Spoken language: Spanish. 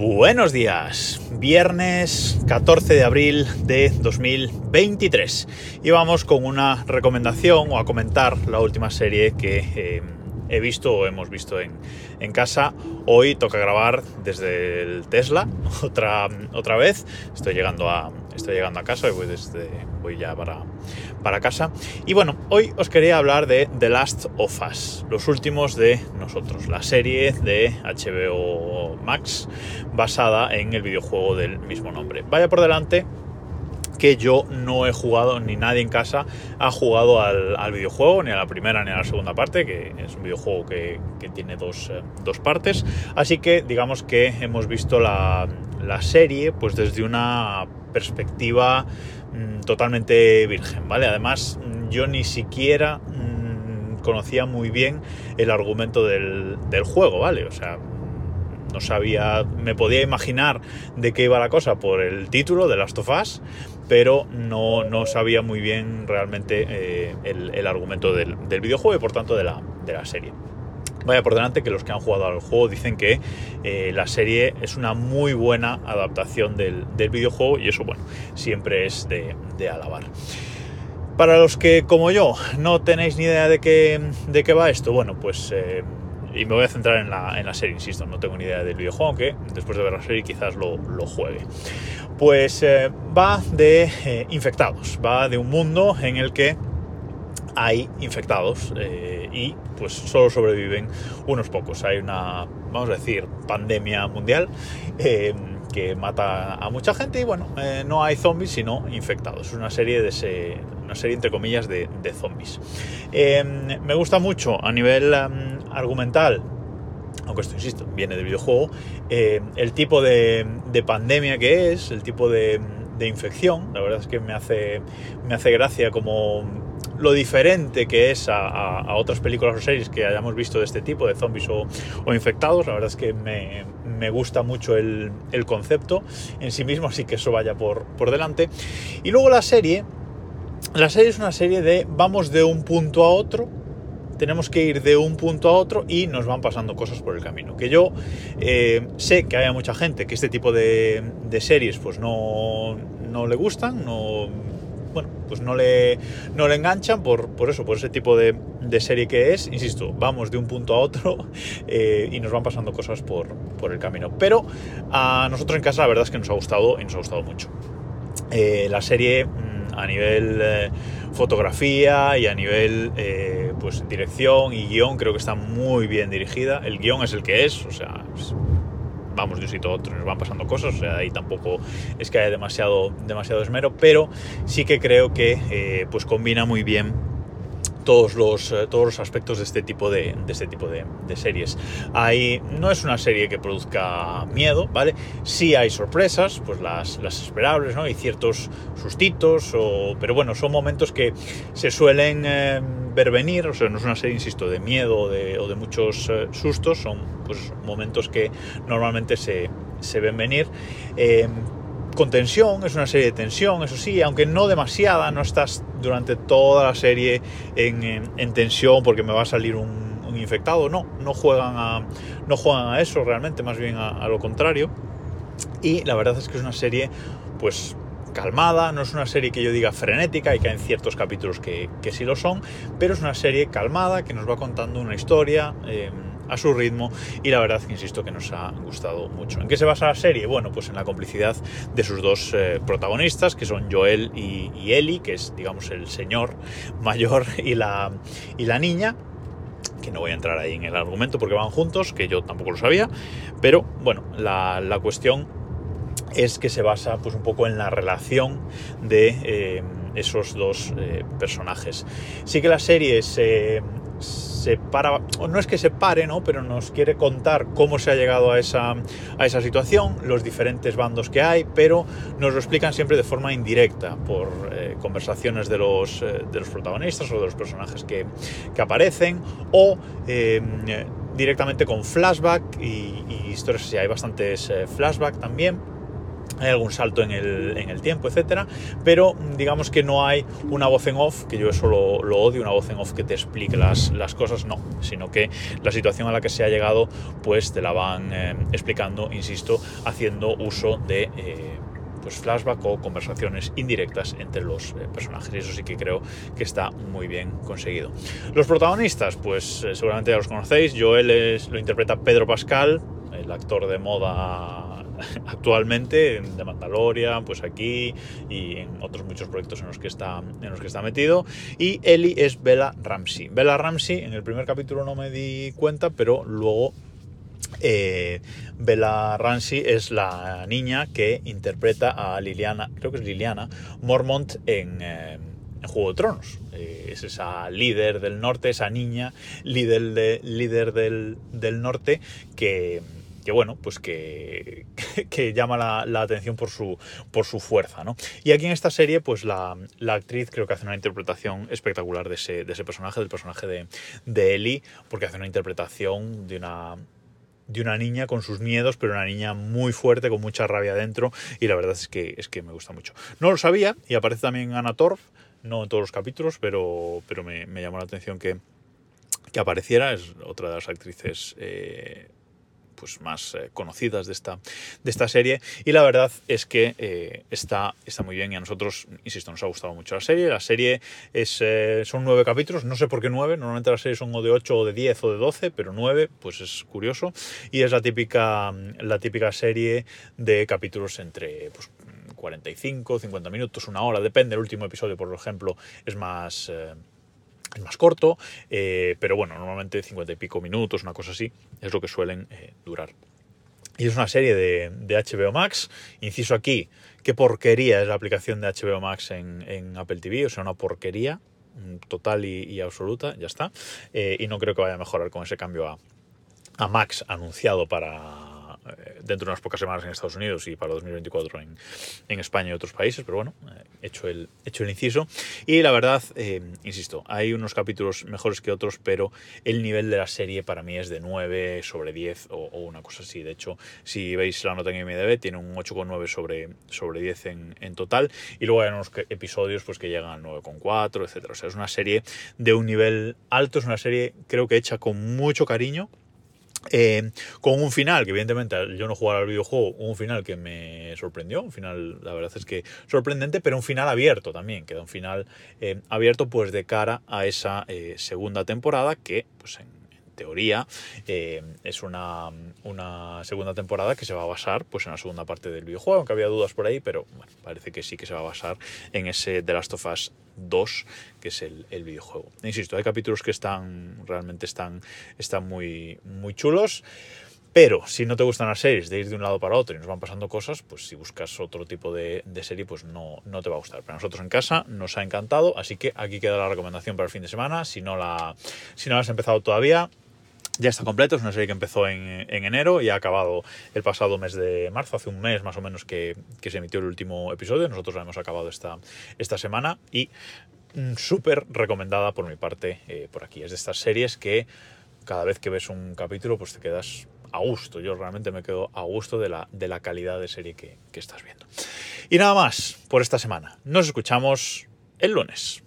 Buenos días, viernes 14 de abril de 2023 y vamos con una recomendación o a comentar la última serie que eh, he visto o hemos visto en, en, casa. Hoy toca grabar desde el Tesla. Otra, otra vez, estoy llegando a, estoy llegando a casa y voy, desde, voy ya para, para casa. Y bueno, hoy os quería hablar de The Last of Us, los últimos de nosotros, la serie de HBO Max basada en el videojuego del mismo nombre. Vaya por delante que yo no he jugado, ni nadie en casa ha jugado al, videojuego, ni a la primera ni a la segunda parte, que es un videojuego que, tiene dos, eh, dos, partes. Así que digamos que hemos visto la, la serie pues desde una perspectiva mmm, totalmente virgen, ¿vale? Además, yo ni siquiera mmm, conocía muy bien el argumento del, del juego, ¿vale? O sea, no sabía, me podía imaginar de qué iba la cosa por el título de Last of Us, pero no, no sabía muy bien realmente eh, el, el, argumento del, del, videojuego y por tanto de la, de la serie. Vaya por delante que los que han jugado al juego dicen que eh, la serie es una muy buena adaptación del, del videojuego y eso, bueno, siempre es de, de, alabar. Para los que, como yo, no tenéis ni idea de qué, de qué va esto, bueno, pues... Eh, y me voy a centrar en la, en la, serie, insisto, no tengo ni idea del videojuego, aunque después de ver la serie quizás lo, lo juegue. Pues eh, va de eh, infectados, va de un mundo en el que hay infectados eh, y pues solo sobreviven unos pocos. Hay una, vamos a decir, pandemia mundial que mata a mucha gente y bueno, eh, no hay zombies sino infectados. Es una serie de ese, una serie entre comillas de, de zombies. me gusta mucho a nivel um, argumental aunque esto, insisto, viene del videojuego, eh, el tipo de, de, pandemia que es, el tipo de, de, infección, la verdad es que me hace, me hace gracia como lo diferente que es a, otras películas o series que hayamos visto de este tipo, de zombies o, infectados, la verdad es que me, gusta mucho el, el, concepto en sí mismo, así que eso vaya por, por delante. Y luego la serie, la serie es una serie de vamos de un punto a otro, tenemos que ir de un punto a otro y nos van pasando cosas por el camino. Que yo eh, sé que hay mucha gente que este tipo de, de series pues no, no, le gustan, no, bueno, pues no le, no le enganchan por, por eso, por ese tipo de, de, serie que es. Insisto, vamos de un punto a otro eh, y nos van pasando cosas por, por, el camino. Pero a nosotros en casa la verdad es que nos ha gustado y nos ha gustado mucho. Eh, la serie a nivel eh, fotografía y a nivel pues dirección y guion creo que está muy bien dirigida el guion es el que es o sea pues, vamos de un sitio a otro nos van pasando cosas o sea ahí tampoco es que haya demasiado demasiado esmero pero sí que creo que eh, pues combina muy bien todos los, eh, todos los aspectos de este tipo de, de este tipo de, series. Hay, no es una serie que produzca miedo, ¿vale? Sí hay sorpresas, pues las, las esperables, ¿no? Hay ciertos sustitos, o, pero bueno, son momentos que se suelen eh, ver venir, o sea, no es una serie, insisto, de miedo o de, muchos eh, sustos, son pues momentos que normalmente se, se ven venir. Eh, con tensión, es una serie de tensión, eso sí, aunque no demasiada, no estás durante toda la serie en, en, en tensión porque me va a salir un, infectado, no, no juegan a, no juegan a eso realmente, más bien a, lo contrario. Y la verdad es que es una serie, pues calmada, no es una serie que yo diga frenética y que hay ciertos capítulos que, que sí lo son, pero es una serie calmada que nos va contando una historia. Eh, a su ritmo y la verdad que insisto que nos ha gustado mucho. ¿En qué se basa la serie? Bueno, pues en la complicidad de sus dos eh, protagonistas, que son Joel y, y, Ellie, que es, digamos, el señor mayor y la, y la niña, que no voy a entrar ahí en el argumento porque van juntos, que yo tampoco lo sabía, pero bueno, la, la cuestión es que se basa pues un poco en la relación de eh, esos dos eh, personajes. Sí que la serie se se para, no es que se pare, ¿no? pero nos quiere contar cómo se ha llegado a esa, a esa situación, los diferentes bandos que hay, pero nos lo explican siempre de forma indirecta, por eh, conversaciones de los, de los protagonistas o de los personajes que, que aparecen, o directamente con flashback y, y historias así. Hay bastantes flashback también hay algún salto en el, en el, tiempo, etcétera, pero digamos que no hay una voz en off, que yo eso lo, odio, una voz en off que te explique las, las, cosas, no, sino que la situación a la que se ha llegado, pues te la van eh, explicando, insisto, haciendo uso de... Eh, pues flashback o conversaciones indirectas entre los eh, personajes. Y eso sí que creo que está muy bien conseguido. Los protagonistas, pues seguramente ya los conocéis. Joel es, lo interpreta Pedro Pascal, el actor de moda actualmente de Mandalorian, pues aquí y en otros muchos proyectos en los que está, en los que está metido. Y Ellie es Bella Ramsey. Bella Ramsey, en el primer capítulo no me di cuenta, pero luego eh, Bella Ramsey es la niña que interpreta a Liliana, creo que es Liliana Mormont en, eh, en Juego de Tronos. Eh, es esa líder del norte, esa niña líder, de, líder del, del norte que, que bueno, pues que, que llama la, la, atención por su, por su fuerza, ¿no? Y aquí en esta serie, pues la, la, actriz creo que hace una interpretación espectacular de ese, de ese personaje, del personaje de, de Ellie, porque hace una interpretación de una de una niña con sus miedos, pero una niña muy fuerte, con mucha rabia dentro, y la verdad es que, es que me gusta mucho. No lo sabía, y aparece también Anna Torf, no en todos los capítulos, pero, pero me, me llamó la atención que, que, apareciera, es otra de las actrices eh, pues más eh, conocidas de esta, de esta serie y la verdad es que eh, está, está muy bien y a nosotros, insisto, nos ha gustado mucho la serie. La serie es, eh, son nueve capítulos, no sé por qué nueve, normalmente las series son o de ocho o de diez o de doce, pero nueve, pues es curioso y es la típica, la típica serie de capítulos entre pues, 45, 50 minutos, una hora, depende. El último episodio, por ejemplo, es más... Es más corto, eh, pero bueno, normalmente 50 y pico minutos, una cosa así, es lo que suelen eh, durar. Y es una serie de, de, HBO Max. Inciso aquí, qué porquería es la aplicación de HBO Max en, en Apple TV, o sea, una porquería mm, total y, y absoluta, ya está. Eh, y no creo que vaya a mejorar con ese cambio a, a Max anunciado para dentro de unas pocas semanas en Estados Unidos y para 2024 en, en España y otros países, pero bueno, eh, hecho, el, hecho el inciso. Y la verdad, eh, insisto, hay unos capítulos mejores que otros, pero el nivel de la serie para mí es de 9 sobre 10 o, o una cosa así. De hecho, si veis la nota en IMDb, tiene un 8,9 sobre, sobre 10 en, en, total. Y luego hay unos episodios pues, que llegan al 9,4, etc. O sea, es una serie de un nivel alto, es una serie creo que hecha con mucho cariño eh, con un final que evidentemente yo no jugaba al videojuego, un final que me sorprendió, un final la verdad es que sorprendente, pero un final abierto también, queda un final eh, abierto pues de cara a esa eh, segunda temporada que pues en teoría, eh, es una, una, segunda temporada que se va a basar pues, en la segunda parte del videojuego, aunque había dudas por ahí, pero bueno, parece que sí que se va a basar en ese The Last of Us 2, que es el, el videojuego. Insisto, hay capítulos que están realmente están, están muy, muy chulos. Pero si no te gustan las series de ir de un lado para otro y nos van pasando cosas, pues si buscas otro tipo de, serie, pues no, no te va a gustar. Pero a nosotros en casa nos ha encantado, así que aquí queda la recomendación para el fin de semana. Si no la, si no la has empezado todavía, ya está completo, es una serie que empezó en, en, enero y ha acabado el pasado mes de marzo, hace un mes más o menos que, que se emitió el último episodio, nosotros la hemos acabado esta, esta semana y mm, súper recomendada por mi parte eh, por aquí. Es de estas series que cada vez que ves un capítulo pues te quedas a gusto, yo realmente me quedo a gusto de la, de la calidad de serie que, que estás viendo. Y nada más por esta semana, nos escuchamos el lunes.